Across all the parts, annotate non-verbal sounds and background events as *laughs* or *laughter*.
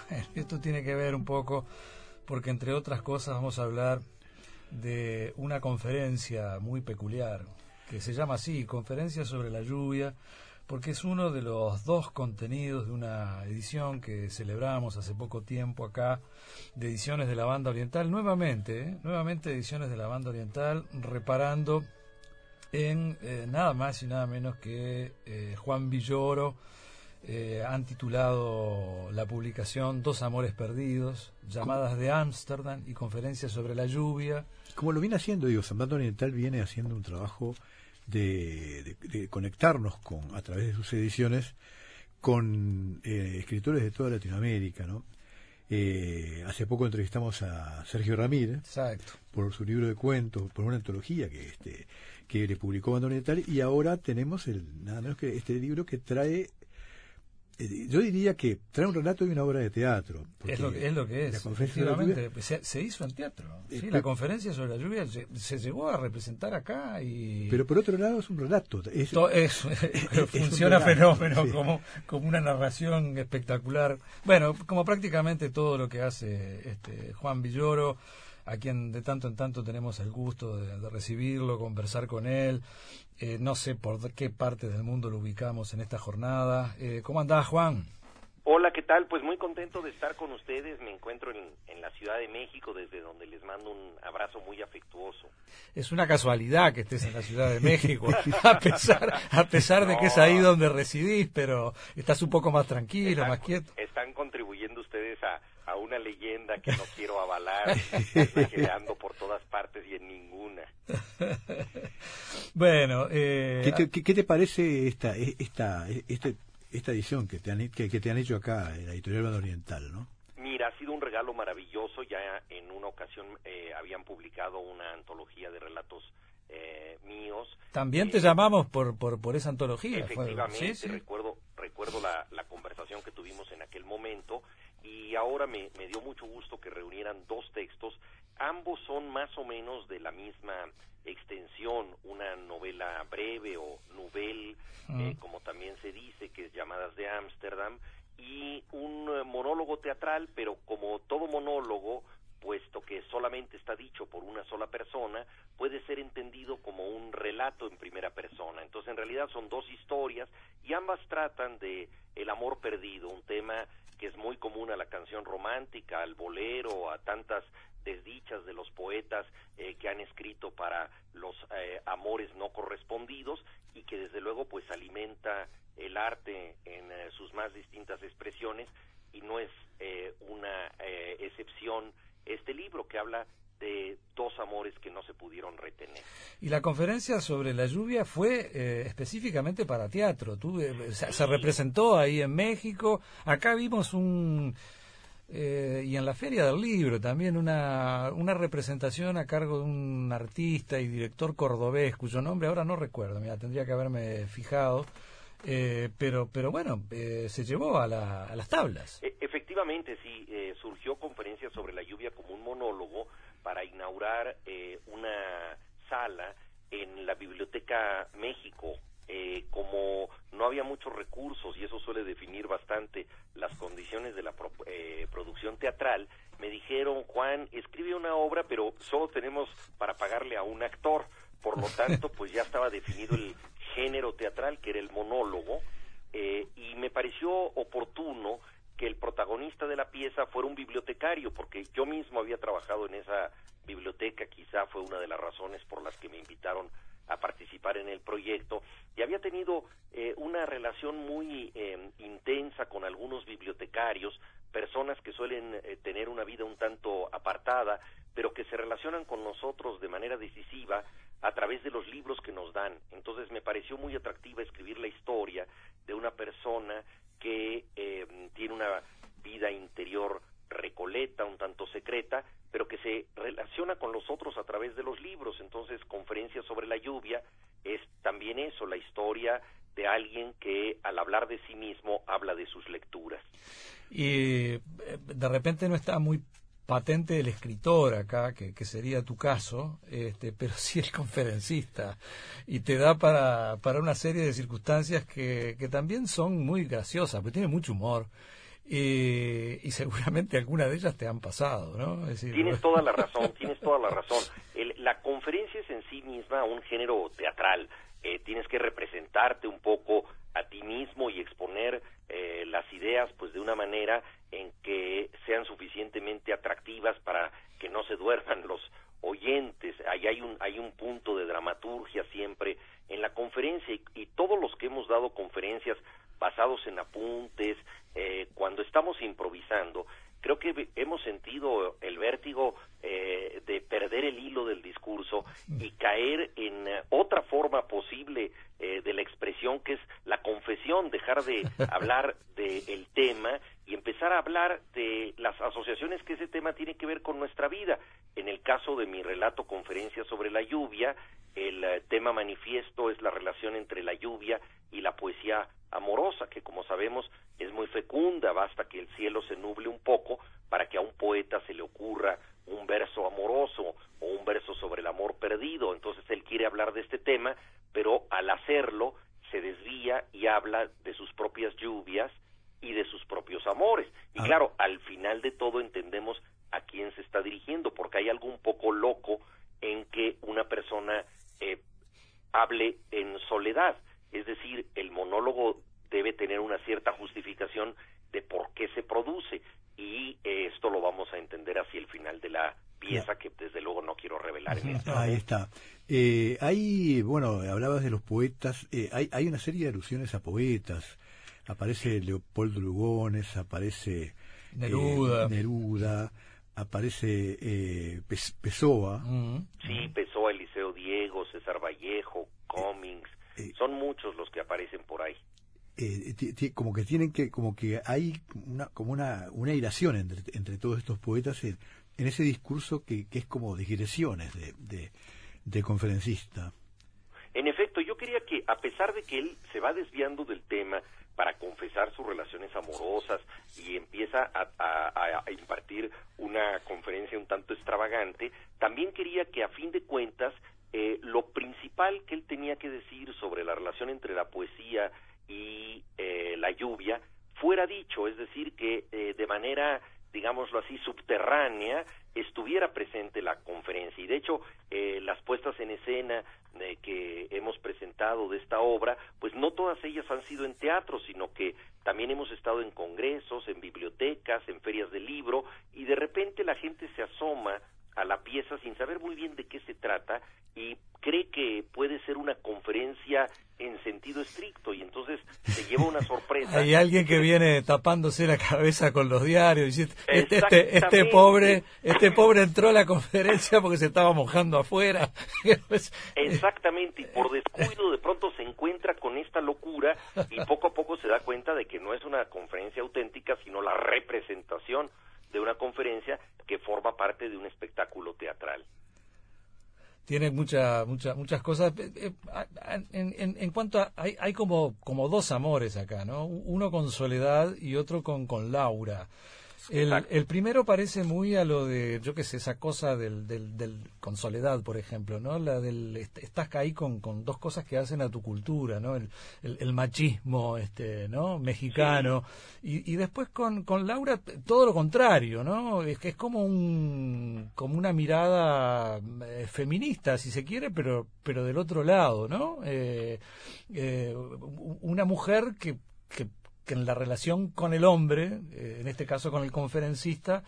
*laughs* esto tiene que ver un poco, porque entre otras cosas vamos a hablar de una conferencia muy peculiar, que se llama así, Conferencia sobre la lluvia, porque es uno de los dos contenidos de una edición que celebramos hace poco tiempo acá, de ediciones de la banda oriental, nuevamente, ¿eh? nuevamente ediciones de la banda oriental, reparando en eh, nada más y nada menos que eh, Juan Villoro, han titulado la publicación Dos Amores Perdidos, llamadas de Ámsterdam y conferencias sobre la lluvia. Como lo viene haciendo, digo, San Banda Oriental viene haciendo un trabajo de, conectarnos con a través de sus ediciones con eh, escritores de toda Latinoamérica, ¿no? Eh, hace poco entrevistamos a Sergio Ramírez por su libro de cuentos, por una antología que este que le publicó Banda Oriental y ahora tenemos el nada menos que este libro que trae eh, yo diría que trae un relato y una obra de teatro. Es lo, que, es lo que es. efectivamente, se, hizo en teatro. Eh, sí, la conferencia sobre la lluvia se, llegó a representar acá y... Pero por otro lado es un relato. Es, *laughs* funciona fenómeno como, como una narración espectacular. Bueno, como prácticamente todo lo que hace este Juan Villoro a quien de tanto en tanto tenemos el gusto de, recibirlo, conversar con él. Eh, no sé por qué parte del mundo lo ubicamos en esta jornada. Eh, ¿Cómo andás, Juan? Hola, ¿qué tal? Pues muy contento de estar con ustedes. Me encuentro en, la Ciudad de México, desde donde les mando un abrazo muy afectuoso. Es una casualidad que estés en la Ciudad de México, *laughs* a pesar, a pesar de que es ahí donde residís, pero estás un poco más tranquilo, más quieto. Están contribuyendo ustedes a, a una leyenda que no quiero avalar, creando por todas partes y en ninguna. bueno, eh, ¿Qué, te, qué, te, parece esta esta este, esta edición que te han que, te han hecho acá en la editorial Banda Oriental, no? Mira, ha sido un regalo maravilloso. Ya en una ocasión eh, habían publicado una antología de relatos eh, míos. También te llamamos por, por, por esa antología. Efectivamente, recuerdo recuerdo la, la conversación que tuvimos en aquel momento y ahora me, dio mucho gusto que reunieran dos textos. Ambos son más o menos de la misma extensión, una novela breve o novel, eh, como también se dice, que es Llamadas de Ámsterdam, y un monólogo teatral, pero como todo monólogo, puesto que solamente está dicho por una sola persona, puede ser entendido como un relato en primera persona. Entonces, en realidad son dos historias y ambas tratan de el amor perdido, un tema que es muy común a la canción romántica, al bolero, a tantas desdichas de los poetas eh, que han escrito para los eh, amores no correspondidos y que desde luego pues alimenta el arte en eh, sus más distintas expresiones y no es una excepción este libro que habla de dos amores que no se pudieron retener. Y la conferencia sobre la lluvia fue eh, específicamente para teatro. Tú, eh, se, representó ahí en México. Acá vimos un... Eh, y en la Feria del Libro también una, una representación a cargo de un artista y director cordobés cuyo nombre ahora no recuerdo, mira, tendría que haberme fijado, pero, pero bueno, se llevó a, a las tablas. Efectivamente, sí, surgió conferencia sobre la lluvia como un monólogo para inaugurar eh, una sala en la Biblioteca México. Eh, como no había muchos recursos y eso suele definir bastante las condiciones de la eh, producción teatral, me dijeron, Juan, escribe una obra, pero solo tenemos para pagarle a un actor. Por lo *laughs* tanto, pues ya estaba definido el género teatral, que era el monólogo, y me pareció oportuno que el protagonista de la pieza fuera un bibliotecario, porque yo mismo había trabajado en esa biblioteca, quizá fue una de las razones por las que me invitaron a participar en el proyecto, y había tenido eh, una relación muy em, intensa con algunos bibliotecarios, personas que suelen eh, tener una vida un tanto apartada, pero que se relacionan con nosotros de manera decisiva a través de los libros que nos dan. Entonces me pareció muy atractiva escribir la historia de una persona que em, tiene una vida interior recoleta, un tanto secreta, pero que se relaciona con los otros a través de los libros. Entonces, Conferencia sobre la lluvia es también eso, la historia de alguien que al hablar de sí mismo habla de sus lecturas. Y eh, de repente no está muy patente el escritor acá, que, sería tu caso, este, *laughs* pero sí el conferencista, y te da para, para una serie de circunstancias que, que también son muy graciosas, porque tiene mucho humor, y seguramente algunas de ellas te han pasado, ¿no? tienes *laughs* toda la razón, tienes toda la razón. la conferencia es en sí misma un género teatral. Eh, tienes que representarte un poco a ti mismo y exponer eh, las ideas pues de una manera en que sean suficientemente atractivas para que no se duerman los oyentes. Ahí hay un, hay un punto de dramaturgia siempre en la conferencia y, todos los que hemos dado conferencias basados en apuntes, eh, cuando estamos improvisando, creo que hemos sentido el vértigo eh, de perder el hilo del discurso y caer en eh, otra forma posible eh, de la expresión que es la confesión, dejar de *laughs* hablar del tema y empezar a hablar de las asociaciones que ese tema tiene que ver con nuestra vida. En el caso de mi relato conferencia sobre la lluvia, el tema manifiesto es la relación entre la lluvia y la poesía amorosa, que como sabemos es muy fecunda, basta que el cielo se nuble un poco para que a un poeta se le ocurra un verso amoroso o un verso sobre el amor perdido. Entonces él quiere hablar de este tema, pero al hacerlo se desvía y habla de sus propias lluvias y de sus propios amores. Y ah. claro, al final de todo entendemos a quién se está dirigiendo, porque hay algo un poco loco en que una persona eh, hable en soledad. Es decir, el monólogo debe tener una cierta justificación de por qué se produce y eh, esto lo vamos a entender hacia el final de la pieza que desde luego no quiero revelar en este Ahí está. Eh, hay, bueno, hablabas de los poetas, eh, hay, hay una serie de alusiones a poetas. Aparece Leopoldo Lugones, aparece Neruda, Neruda aparece Pessoa. Sí, Pessoa, Eliseo Diego, César Vallejo, Cummings, son muchos los que aparecen por ahí. Eh, como que tienen que como que hay una como una una iración entre, entre todos estos poetas en, ese discurso que, que, es como digresiones de, de, conferencista. En efecto yo quería que a pesar de que él se va desviando del tema para confesar sus relaciones amorosas y empieza a, a, impartir una conferencia un tanto extravagante, también quería que a fin de cuentas eh, lo principal que él tenía que decir sobre la relación entre la poesía y eh, la lluvia fuera dicho, es decir, que eh, de manera, digámoslo así, subterránea estuviera presente la conferencia. Y de hecho, eh, las puestas en escena que hemos presentado de esta obra, pues no todas ellas han sido en teatro, sino que también hemos estado en congresos, en bibliotecas, en ferias de libro, y de repente la gente se asoma a la pieza sin saber muy bien de qué se trata y cree que puede ser una conferencia en sentido estricto y entonces se lleva una sorpresa. *laughs* Hay alguien que viene tapándose la cabeza con los diarios y dice, este, este, este, pobre, este pobre entró a la conferencia porque se estaba mojando afuera. *laughs* Pues, Exactamente, y por descuido de pronto se encuentra con esta locura y poco a poco se da cuenta de que no es una conferencia auténtica, sino la representación de una conferencia que forma parte de un espectáculo teatral tiene mucha, mucha, muchas cosas. Eh, eh, en, en, cuanto a, hay, hay como, como dos amores acá, ¿no? Uno con Soledad y otro con, con Laura. El, el, primero parece muy a lo de, yo qué sé, esa cosa del, del, del, con soledad, por ejemplo, ¿no? La del, estás ahí con, con dos cosas que hacen a tu cultura, ¿no? El, el, machismo, este, ¿no? Mexicano. Y, y después con, con Laura, todo lo contrario, ¿no? Es que es como un, como una mirada eh, feminista, si se quiere, pero, pero del otro lado, ¿no? Eh, eh, una mujer que, que que en la relación con el hombre, eh, en este caso con el conferencista,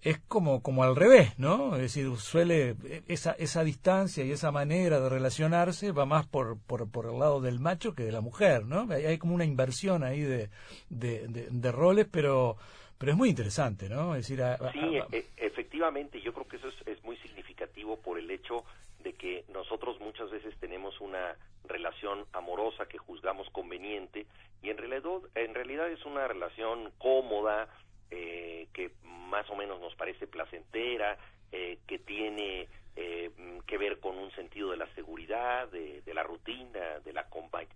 es como, como al revés, ¿no? Es decir, suele, esa, esa distancia y esa manera de relacionarse va más por, por, por el lado del macho que de la mujer, ¿no? Hay, como una inversión ahí de, de, roles, pero, pero es muy interesante, ¿no? Es decir, sí, e, efectivamente, yo creo que eso es, es muy significativo por el hecho de que nosotros muchas veces tenemos una relación amorosa que juzgamos conveniente y en realidad, en realidad es una relación cómoda, eh, que más o menos nos parece placentera, eh, que tiene eh, que ver con un sentido de la seguridad, de, la rutina, de la,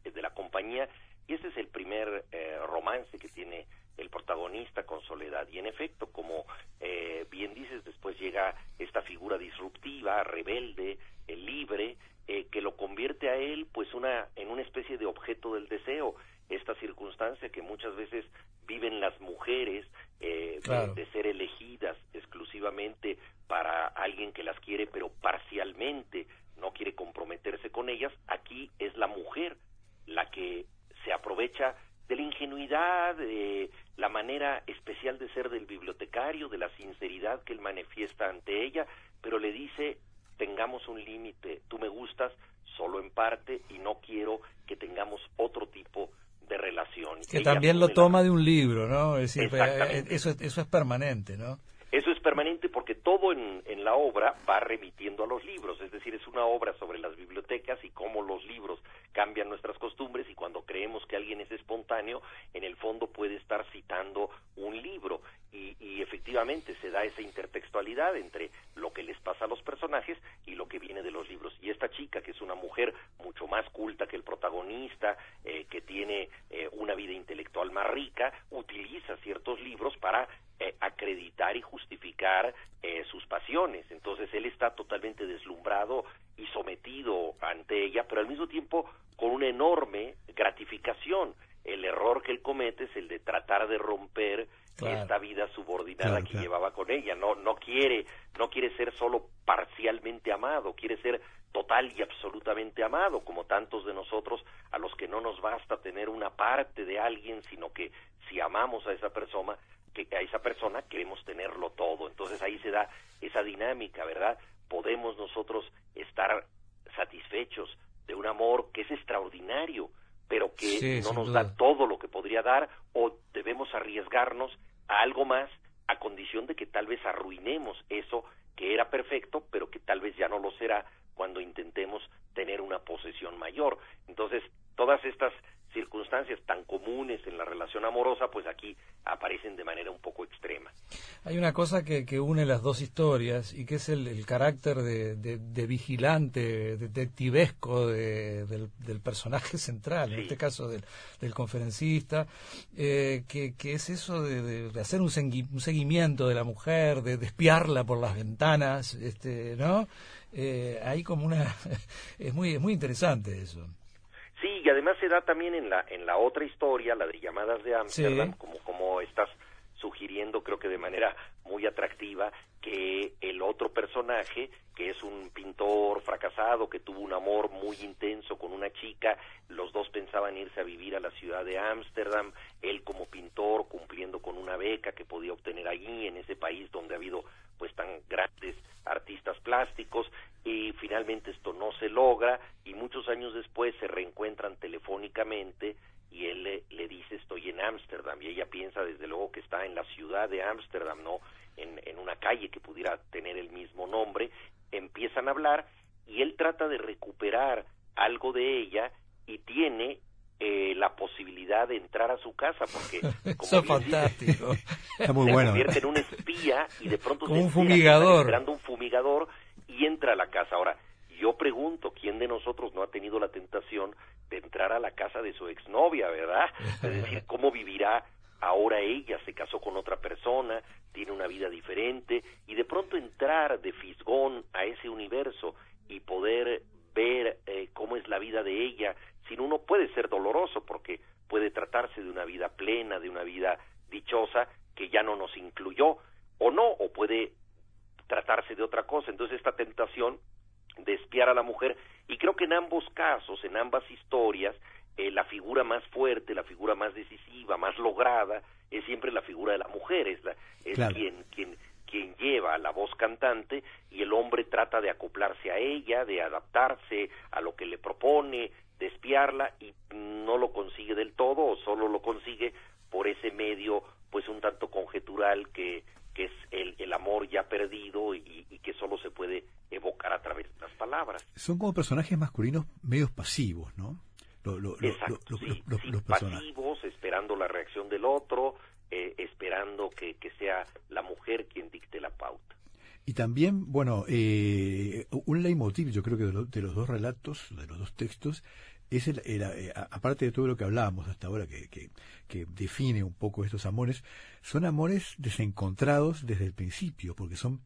de la compañía, y ese es el primer romance que tiene el protagonista con Soledad. Y en efecto, como bien dices, después llega esta figura disruptiva, rebelde, libre, que lo convierte a él pues una en una especie de objeto del deseo esta circunstancia que muchas veces viven las mujeres eh, de, ser elegidas exclusivamente para alguien que las quiere, pero parcialmente no quiere comprometerse con ellas, aquí es la mujer la que se aprovecha de la ingenuidad, de la manera especial de ser del bibliotecario, de la sinceridad que él manifiesta ante ella, pero le dice, tengamos un límite, tú me gustas solo en parte y no quiero que tengamos otro tipo de relación. Que también lo toma de un libro, ¿no? Es decir, eh, eso, eso es permanente, ¿no? Eso es permanente porque todo en, en, la obra va remitiendo a los libros, es decir, es una obra sobre las bibliotecas y cómo los libros cambian nuestras costumbres y cuando creemos que alguien es espontáneo, en el fondo puede estar citando un libro y, y efectivamente se da esa intertextualidad entre lo que les pasa a los personajes y lo que viene de los libros. Y esta chica, que es una mujer mucho más culta que el protagonista, eh, que tiene eh, una vida intelectual más rica, utiliza ciertos libros para eh, acreditar y justificar eh, sus pasiones. Entonces él está totalmente deslumbrado y sometido ante ella, pero al mismo tiempo con una enorme gratificación. El error que él comete es el de tratar de romper esta vida subordinada que llevaba con ella. No, no quiere, no quiere ser solo parcialmente amado, quiere ser total y absolutamente amado, como tantos de nosotros a los que no nos basta tener una parte de alguien, sino que si amamos a esa persona, que a esa persona queremos tenerlo todo. Entonces ahí se da esa dinámica, ¿verdad? Podemos nosotros estar satisfechos de un amor que es extraordinario, pero que no nos da todo lo que podría dar o debemos arriesgarnos a algo más a condición de que tal vez arruinemos eso que era perfecto, pero que tal vez ya no lo será cuando intentemos tener una posesión mayor. Entonces, todas estas circunstancias tan comunes en la relación amorosa, pues aquí aparecen de manera un poco. Hay una cosa que, que une las dos historias y que es el, carácter de, de, vigilante, detectivesco de, del, personaje central, en este caso del, del conferencista, eh, que, que, es eso de, hacer un, un, seguimiento de la mujer, de, espiarla por las ventanas, este, ¿no? Eh, hay como una... *laughs* es muy, es muy interesante eso. Sí, y además se da también en la en la otra historia, la de llamadas de Amsterdam, como como estás sugiriendo, creo que de manera muy atractiva, que el otro personaje, que es un pintor fracasado, que tuvo un amor muy intenso con una chica, los dos pensaban irse a vivir a la ciudad de Ámsterdam, él como pintor cumpliendo con una beca que podía obtener allí, en ese país donde ha habido pues tan grandes artistas plásticos, y finalmente esto no se logra, y muchos años después se reencuentran telefónicamente, y él le, le dice estoy en Ámsterdam y ella piensa desde luego que está en la ciudad de Ámsterdam, ¿no? En, en una calle que pudiera tener el mismo nombre, empiezan a hablar y él trata de recuperar algo de ella y tiene eh, la posibilidad de entrar a su casa porque *laughs* como fantástico. Se convierte en un espía y de pronto como un fumigador. esperando un fumigador y entra a la casa. Ahora yo pregunto quién de nosotros no ha tenido la tentación de entrar a la casa de su exnovia, ¿verdad? Es decir, *laughs* cómo vivirá ahora ella, se casó con otra persona, tiene una vida diferente, y de pronto entrar de fisgón a ese universo y poder ver eh, cómo es la vida de ella, sin uno puede ser doloroso, porque puede tratarse de una vida plena, de una vida dichosa, que ya no nos incluyó, o no, o puede tratarse de otra cosa. Entonces esta tentación a la mujer. Y creo que en ambos casos, en ambas historias, eh, la figura más fuerte, la figura más decisiva, más lograda, es siempre la figura de la mujer, es, la, es quien, quien, quien lleva la voz cantante y el hombre trata de acoplarse a ella, de adaptarse a lo que le propone, de espiarla y no lo consigue del todo o solo lo consigue por ese medio pues un tanto conjetural que, que es el, el amor ya perdido y, y que solo se puede evocar a través de las palabras. Son como personajes masculinos medios pasivos, ¿no? los, pasivos, esperando la reacción del otro, eh, esperando que, que, sea la mujer quien dicte la pauta. Y también, bueno, eh, un leitmotiv, yo creo que de, los dos relatos, de los dos textos, es el, eh, aparte de todo lo que hablábamos hasta ahora, que, que, define un poco estos amores, son amores desencontrados desde el principio, porque son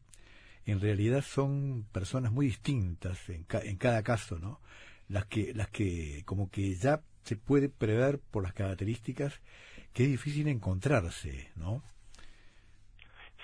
en realidad son personas muy distintas en, en cada caso, ¿no? Las que, las que como que ya se puede prever por las características que es difícil encontrarse, ¿no?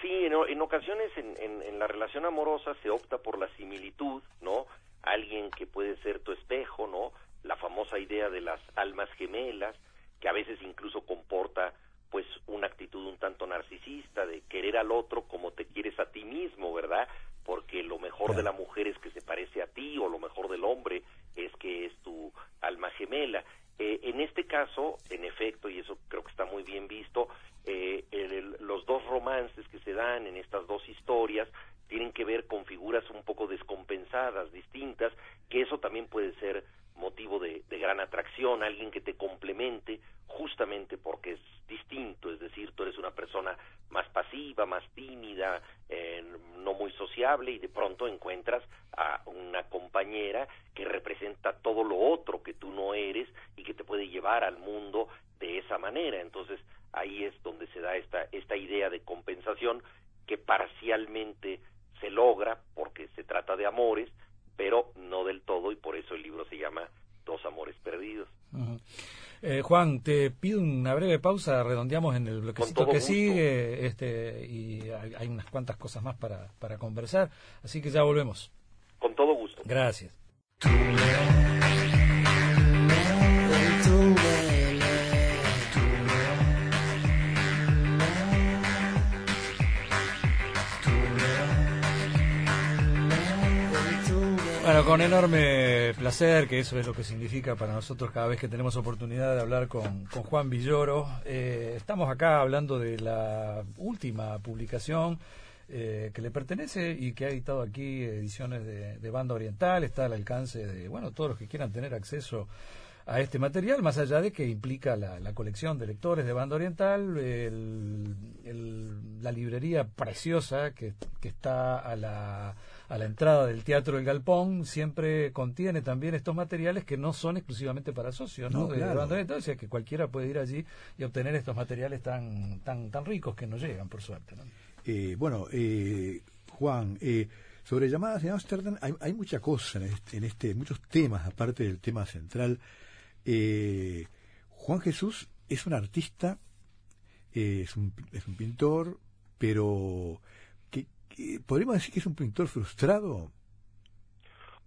Sí, en, ocasiones en, en, la relación amorosa se opta por la similitud, ¿no? Alguien que puede ser tu espejo, ¿no? La famosa idea de las almas gemelas, que a veces incluso comporta pues una actitud un tanto narcisista de querer al otro como te quieres a ti mismo, ¿verdad? Porque lo mejor de la mujer es que se parece a ti o lo mejor del hombre es que es tu alma gemela. Eh, en este caso, en efecto, y eso creo que está muy bien visto, eh, los dos romances que se dan en estas dos historias tienen que ver con figuras un poco descompensadas, distintas, que eso también puede ser motivo de, gran atracción, alguien que te complemente justamente porque es distinto, es decir, tú eres una persona más pasiva, más tímida, eh, no muy sociable y de pronto encuentras a una compañera que representa todo lo otro que tú no eres y que te puede llevar al mundo de esa manera. Entonces ahí es donde se da esta, esta idea de compensación que parcialmente se logra porque se trata de amores, pero no del todo y por eso el libro se llama Dos Amores Perdidos. Eh, Juan, te pido una breve pausa, redondeamos en el bloquecito que sigue este, y hay, unas cuantas cosas más para, para conversar, así que ya volvemos. Con todo gusto. Gracias. Bueno, con enorme placer, que eso es lo que significa para nosotros cada vez que tenemos oportunidad de hablar con, Juan Villoro. Eh, estamos acá hablando de la última publicación eh, que le pertenece y que ha editado aquí ediciones de, Banda Oriental. Está al alcance de, bueno, todos los que quieran tener acceso a este material, más allá de que implica la, colección de lectores de Banda Oriental, la librería preciosa que está a la a la entrada del Teatro del Galpón siempre contiene también estos materiales que no son exclusivamente para socios, ¿no? o sea, que cualquiera puede ir allí y obtener estos materiales tan tan tan ricos que nos llegan, por suerte. Eh, bueno, eh, Juan, eh, sobre llamadas de Amsterdam hay, hay mucha cosa en este, en este, muchos temas aparte del tema central. Juan Jesús es un artista, es un, es un pintor, pero ¿podríamos decir que es un pintor frustrado?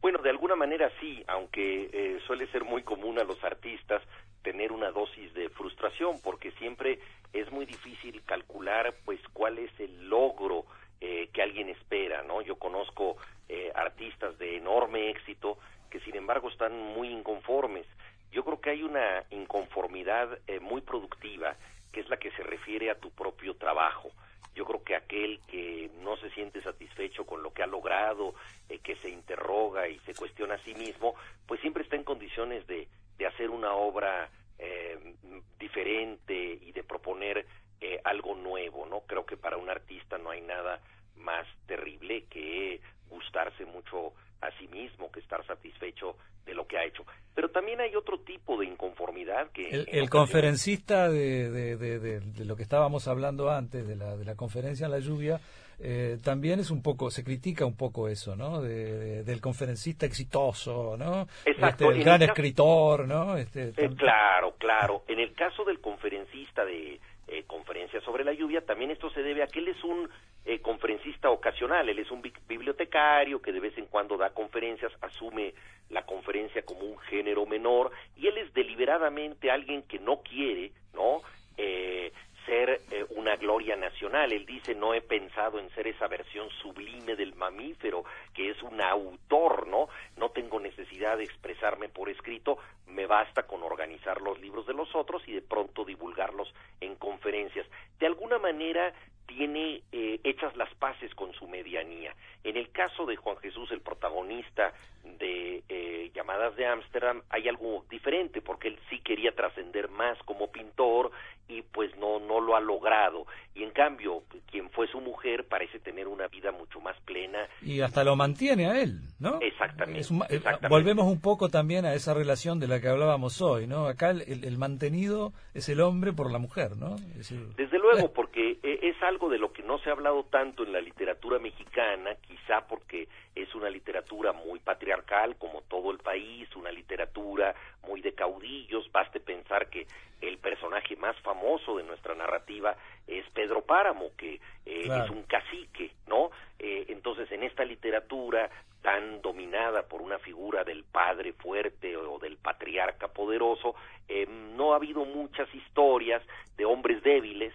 Bueno, de alguna manera sí, aunque eh, suele ser muy común a los artistas tener una dosis de frustración, porque siempre es muy difícil calcular, pues, cuál es el logro eh, que alguien espera, ¿no? Yo conozco eh, artistas de enorme éxito que, sin embargo, están muy inconformes. Yo creo que hay una inconformidad muy productiva, que es la que se refiere a tu propio trabajo yo creo que aquel que no se siente satisfecho con lo que ha logrado, eh, que se interroga y se cuestiona a sí mismo, pues siempre está en condiciones de, de hacer una obra eh, diferente y de proponer eh, algo nuevo, ¿no? Creo que para un artista no hay nada más terrible que gustarse mucho a sí mismo, que estar satisfecho de lo que ha hecho. Pero también hay otro tipo de inconformidad que... El, conferencista de, de, lo que estábamos hablando antes, de la, de la conferencia en la lluvia, eh, también es un poco, se critica un poco eso, ¿no? del conferencista exitoso, ¿no? Exacto. Este, el gran escritor, ¿no? Este, eh, claro, claro. En el caso del conferencista de eh, conferencia sobre la lluvia, también esto se debe a que él es un eh, conferencista ocasional, él es un bibliotecario que de vez en cuando da conferencias, asume la conferencia como un género menor y él es deliberadamente alguien que no quiere, ¿no? Eh, ser eh, una gloria nacional. Él dice, no he pensado en ser esa versión sublime del mamífero, que es un autor, ¿no? No tengo necesidad de expresarme por escrito, me basta con organizar los libros de los otros y de pronto divulgarlos en conferencias. De alguna manera tiene eh, hechas las paces con su medianía. En el caso de Juan Jesús, el protagonista de eh, Llamadas de Ámsterdam, hay algo diferente, porque él sí quería trascender más como pintor y pues no, no lo ha logrado. Y en cambio, quien fue su mujer parece tener una vida mucho más plena. Y hasta lo mantiene a él, ¿no? Exactamente. Eh, volvemos un poco también a esa relación de la que hablábamos hoy, ¿no? Acá el, mantenido es el hombre por la mujer, ¿no? Desde luego, *laughs* porque es algo algo de lo que no se ha hablado tanto en la literatura mexicana, quizá porque es una literatura muy patriarcal, como todo el país, una literatura muy de caudillos. Baste pensar que el personaje más famoso de nuestra narrativa es Pedro Páramo, que eh, es un cacique, ¿no? Eh, entonces, en esta literatura tan dominada por una figura del padre fuerte o del patriarca poderoso, em, no ha habido muchas historias de hombres débiles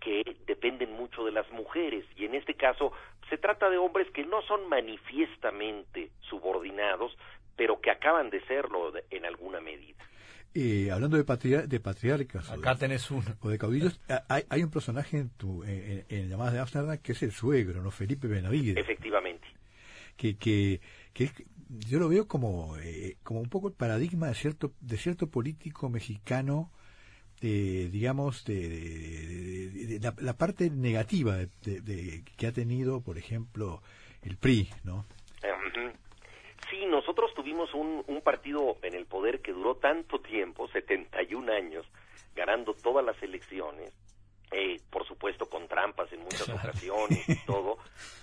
que dependen mucho de las mujeres y en este caso se trata de hombres que no son manifiestamente subordinados, pero que acaban de serlo en alguna medida. Eh, hablando de, de patriarcas Acá tenés uno. o de caudillos, hay, hay, un personaje en tu en, en Llamadas de Amsterdam que es el suegro, ¿no? Felipe Benavides. Efectivamente. Que, que, que yo lo veo como, eh, como un poco el paradigma de cierto, de cierto político mexicano, eh, digamos, de, la, la, parte negativa de, que ha tenido, por ejemplo, el PRI, ¿no? Sí, nosotros tuvimos un, un partido en el poder que duró tanto tiempo, 71 años, ganando todas las elecciones, eh, por supuesto con trampas en muchas ocasiones y *laughs* todo,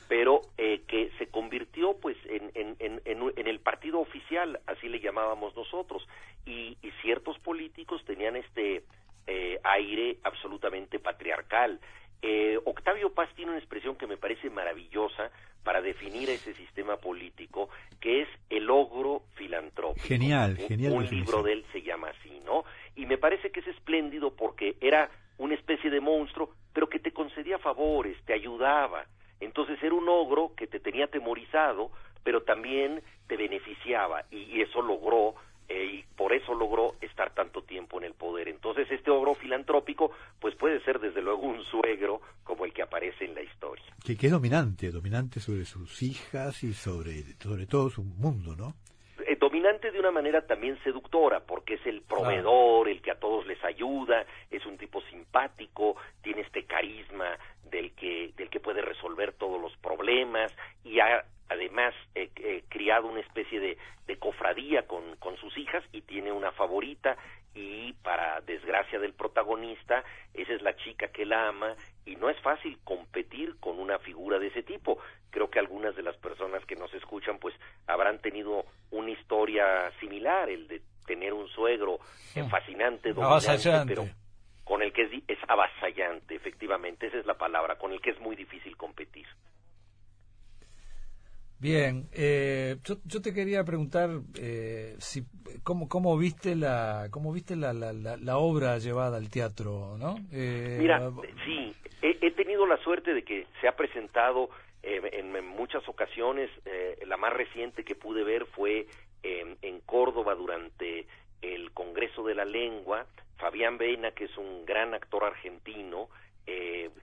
pero eh, que se convirtió pues en, en, en, en, el partido oficial, así le llamábamos nosotros, y, y ciertos políticos tenían este eh, aire absolutamente patriarcal. Eh, Octavio Paz tiene una expresión que me parece maravillosa para definir ese sistema político, que es el ogro filantrópico. Genial, genial. Un libro de él se llama así, ¿no? Y me parece que es espléndido porque era una especie de monstruo, pero que te concedía favores, te ayudaba. Entonces era un ogro que te tenía atemorizado, pero también te beneficiaba y eso logró eh, y por eso logró estar tanto tiempo en el poder. Entonces este ogro filantrópico pues puede ser desde luego un suegro como el que aparece en la historia. Que, que es dominante, dominante sobre sus hijas y sobre, sobre todo su mundo, ¿no? Eh, dominante de una manera también seductora, porque es el proveedor, el que a todos les ayuda, es un tipo simpático, tiene este carisma del que, del que puede resolver todos los problemas y ha además eh, criado una especie de, de cofradía con, con, sus hijas y tiene una favorita y para desgracia del protagonista esa es la chica que la ama y no es fácil competir con una figura de ese tipo. Creo que algunas de las personas que nos escuchan pues habrán tenido una historia similar el de tener un suegro eh, fascinante dominante pero con el que es, es avasallante efectivamente esa es la palabra con el que es muy difícil competir Bien, eh, yo, yo, te quería preguntar eh, si cómo, cómo viste la cómo viste la, la, la, obra llevada al teatro, ¿no? Eh, Mira, sí, he, tenido la suerte de que se ha presentado eh, en, en, muchas ocasiones. Eh, la más reciente que pude ver fue en Córdoba durante el Congreso de la Lengua. Fabián Vena, que es un gran actor argentino,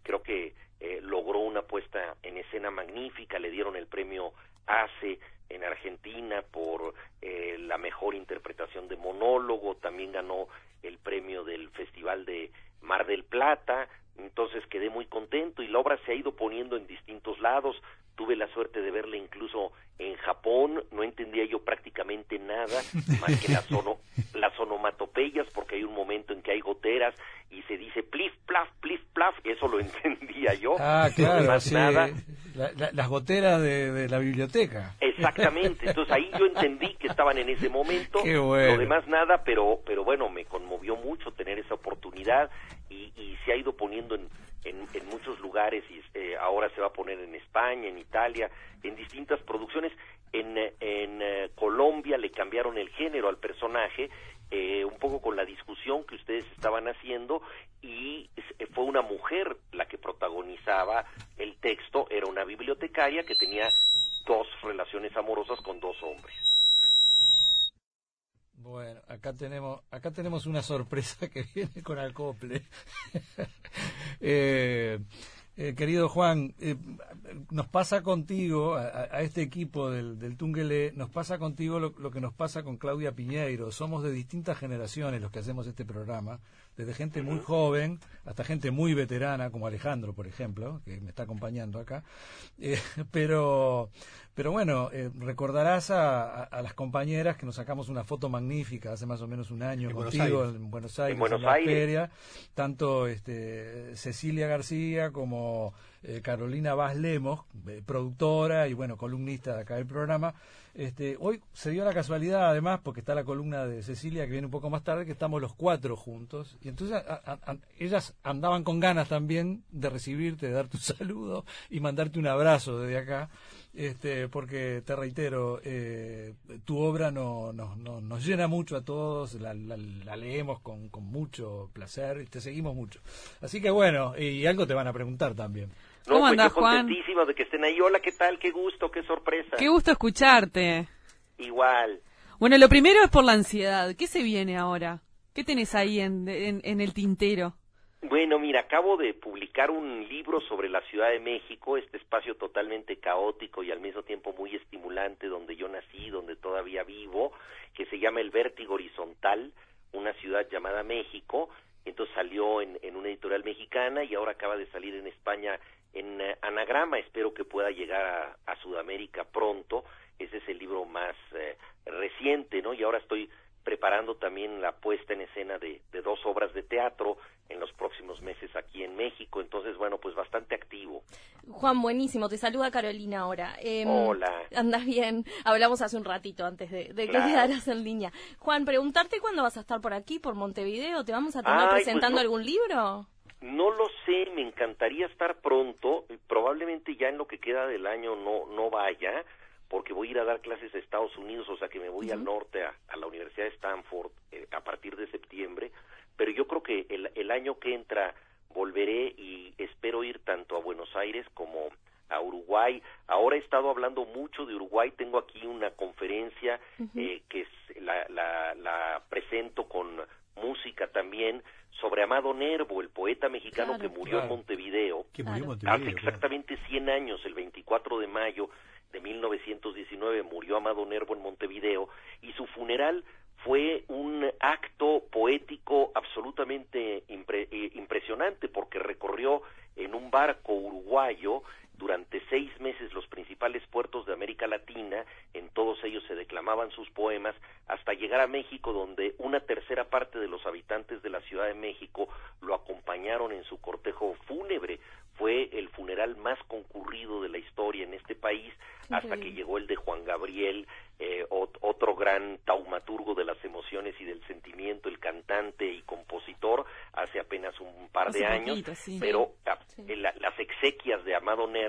creo que logró una puesta en escena magnífica. Le dieron el premio hace en Argentina por eh, la mejor interpretación de monólogo, también ganó el premio del Festival de Mar del Plata, entonces quedé muy contento y la obra se ha ido poniendo en distintos lados, tuve la suerte de verla incluso en Japón, no entendía yo prácticamente nada *laughs* más que las, las onomatopeyas, porque hay un momento en que hay goteras y se dice plif, plaf, plif, plaf, eso lo *laughs* entendía yo. Ah, claro, sí. nada. las goteras de, la biblioteca. Exactamente, entonces ahí yo entendí que estaban en ese momento, lo demás nada, pero, pero bueno, me conmovió mucho tener esa oportunidad y, y se ha ido poniendo en, en, muchos lugares y eh, ahora se va a poner en España, en Italia, en distintas producciones. En, en eh, Colombia le cambiaron el género al personaje, eh, un poco con la discusión que ustedes estaban haciendo, y fue una mujer la que protagonizaba el texto, era una bibliotecaria que tenía dos relaciones amorosas con dos hombres. Bueno, acá tenemos, acá tenemos una sorpresa que *laughs* viene con acople. Eh, eh, querido Juan, eh, nos pasa contigo, a, este equipo del, del nos pasa contigo lo, que nos pasa con Claudia Piñeiro. Somos de distintas generaciones los que hacemos este programa, desde gente muy joven hasta gente muy veterana, como Alejandro, por ejemplo, que me está acompañando acá. Eh, *laughs* pero, pero bueno, recordarás a, las compañeras que nos sacamos una foto magnífica hace más o menos un año contigo en Buenos Aires, en, Buenos Aires. tanto este, Cecilia García como eh, Carolina Vaz Lemos, eh, productora y bueno, columnista de acá del programa. Este, hoy se dio la casualidad, además, porque está la columna de Cecilia que viene un poco más tarde, que estamos los cuatro juntos. Y entonces ellas andaban con ganas también de recibirte, de darte un *laughs* saludo y mandarte un abrazo desde acá. Este, porque te reitero, eh, tu obra no, no, nos llena mucho a todos, la, leemos con, con, mucho placer y te seguimos mucho. Así que bueno, y algo te van a preguntar también. No, ¿Cómo pues contentísimo de que estén ahí. Hola, ¿qué tal? Qué gusto, qué sorpresa. Qué gusto escucharte. Igual. Bueno, lo primero es por la ansiedad. ¿Qué se viene ahora? ¿Qué tenés ahí en, en, el tintero? Bueno, mira, acabo de publicar un libro sobre la Ciudad de México, este espacio totalmente caótico y al mismo tiempo muy estimulante donde yo nací, donde todavía vivo, que se llama El Vértigo Horizontal, una ciudad llamada México. Entonces salió en, en una editorial mexicana y ahora acaba de salir en España en eh, anagrama. Espero que pueda llegar a, Sudamérica pronto. Ese es el libro más eh, reciente, ¿no? Y ahora estoy preparando también la puesta en escena de, dos obras de teatro los próximos meses aquí en México. Entonces, bueno, pues bastante activo. Juan, buenísimo. Te saluda Carolina ahora. Em, Hola. Andas bien. Hablamos hace un ratito antes de, que quedaras en línea. Juan, preguntarte cuándo vas a estar por aquí, por Montevideo. ¿Te vamos a tener pues presentando algún libro? No lo sé, me encantaría estar pronto, probablemente ya en lo que queda del año no, no vaya, porque voy a ir a dar clases a Estados Unidos, o sea que me voy al norte, a, la Universidad de Stanford, eh, a partir de septiembre, pero yo creo que el, el año que entra volveré y espero ir tanto a Buenos Aires como a Uruguay. Ahora he estado hablando mucho de Uruguay, tengo aquí una conferencia eh, que la, la, la presento con música también sobre Amado Nervo, el poeta mexicano que murió en Montevideo, hace exactamente 100 años, el 24 de mayo de 1919 murió Amado Nervo en Montevideo y su funeral fue un acto poético absolutamente eh, impresionante porque recorrió en un barco uruguayo durante seis meses los principales puertos de América Latina, en todos ellos se declamaban sus poemas, hasta llegar a México, donde una tercera parte de los habitantes de la Ciudad de México lo acompañaron en su cortejo fúnebre. Fue el funeral más concurrido de la historia en este país, hasta que llegó el de Juan Gabriel, eh, otro gran taumaturgo de las emociones y del sentimiento, el cantante y compositor, hace apenas un par de años, pero ah, las exequias de Amado Nervo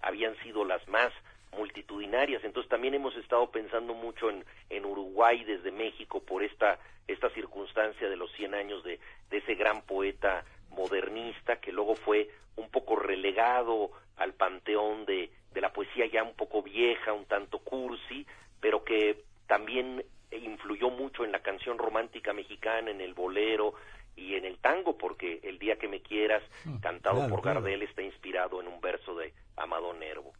habían sido las más multitudinarias. Entonces también hemos estado pensando mucho en, en Uruguay desde México por esta, esta circunstancia de los 100 años de, de ese gran poeta modernista que luego fue un poco relegado al panteón de, de la poesía ya un poco vieja, un tanto cursi, pero que también influyó mucho en la canción romántica mexicana, en el bolero y en el tango, porque El día que me quieras, mm, cantado por Gardel, está inspirado en un verso de.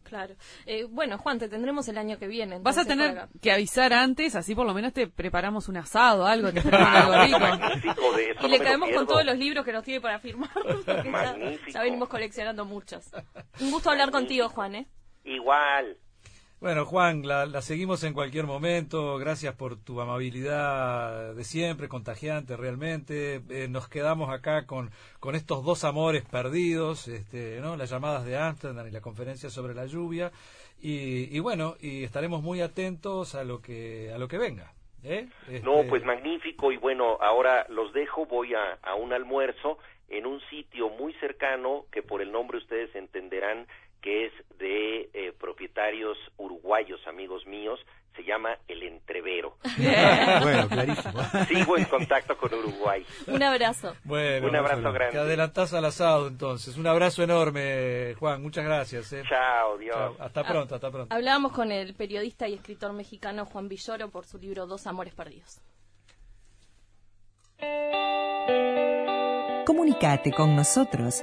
Claro. Eh, bueno, Juan, te tendremos el año que viene. Vas a tener que avisar antes, así por lo menos te preparamos un asado, algo, te algo *laughs* rico. y le caemos con todos los libros que nos tiene para firmar, *laughs* ya, venimos coleccionando muchos. Un gusto hablar contigo, Juan, ¿eh? Igual. Bueno, Juan, la, seguimos en cualquier momento. Gracias por tu amabilidad de siempre, contagiante realmente. Eh, nos quedamos acá con, con estos dos amores perdidos, este, ¿no? las llamadas de Amsterdam y la conferencia sobre la lluvia. Y, bueno, y estaremos muy atentos a lo que, a lo que venga. ¿eh? No, este pues magnífico. Y bueno, ahora los dejo, voy a, a un almuerzo en un sitio muy cercano que por el nombre ustedes entenderán que es de eh, propietarios uruguayos, amigos míos, se llama El Entrevero. *laughs* bueno, clarísimo. Sigo en contacto con Uruguay. Un abrazo. Bueno, un abrazo grande. Te adelantás al asado entonces. Un abrazo enorme, Juan. Muchas gracias. Eh. Chao, Dios. Hasta pronto, hasta pronto. Hablábamos con el periodista y escritor mexicano Juan Villoro por su libro Dos Amores Perdidos. Comunicate con nosotros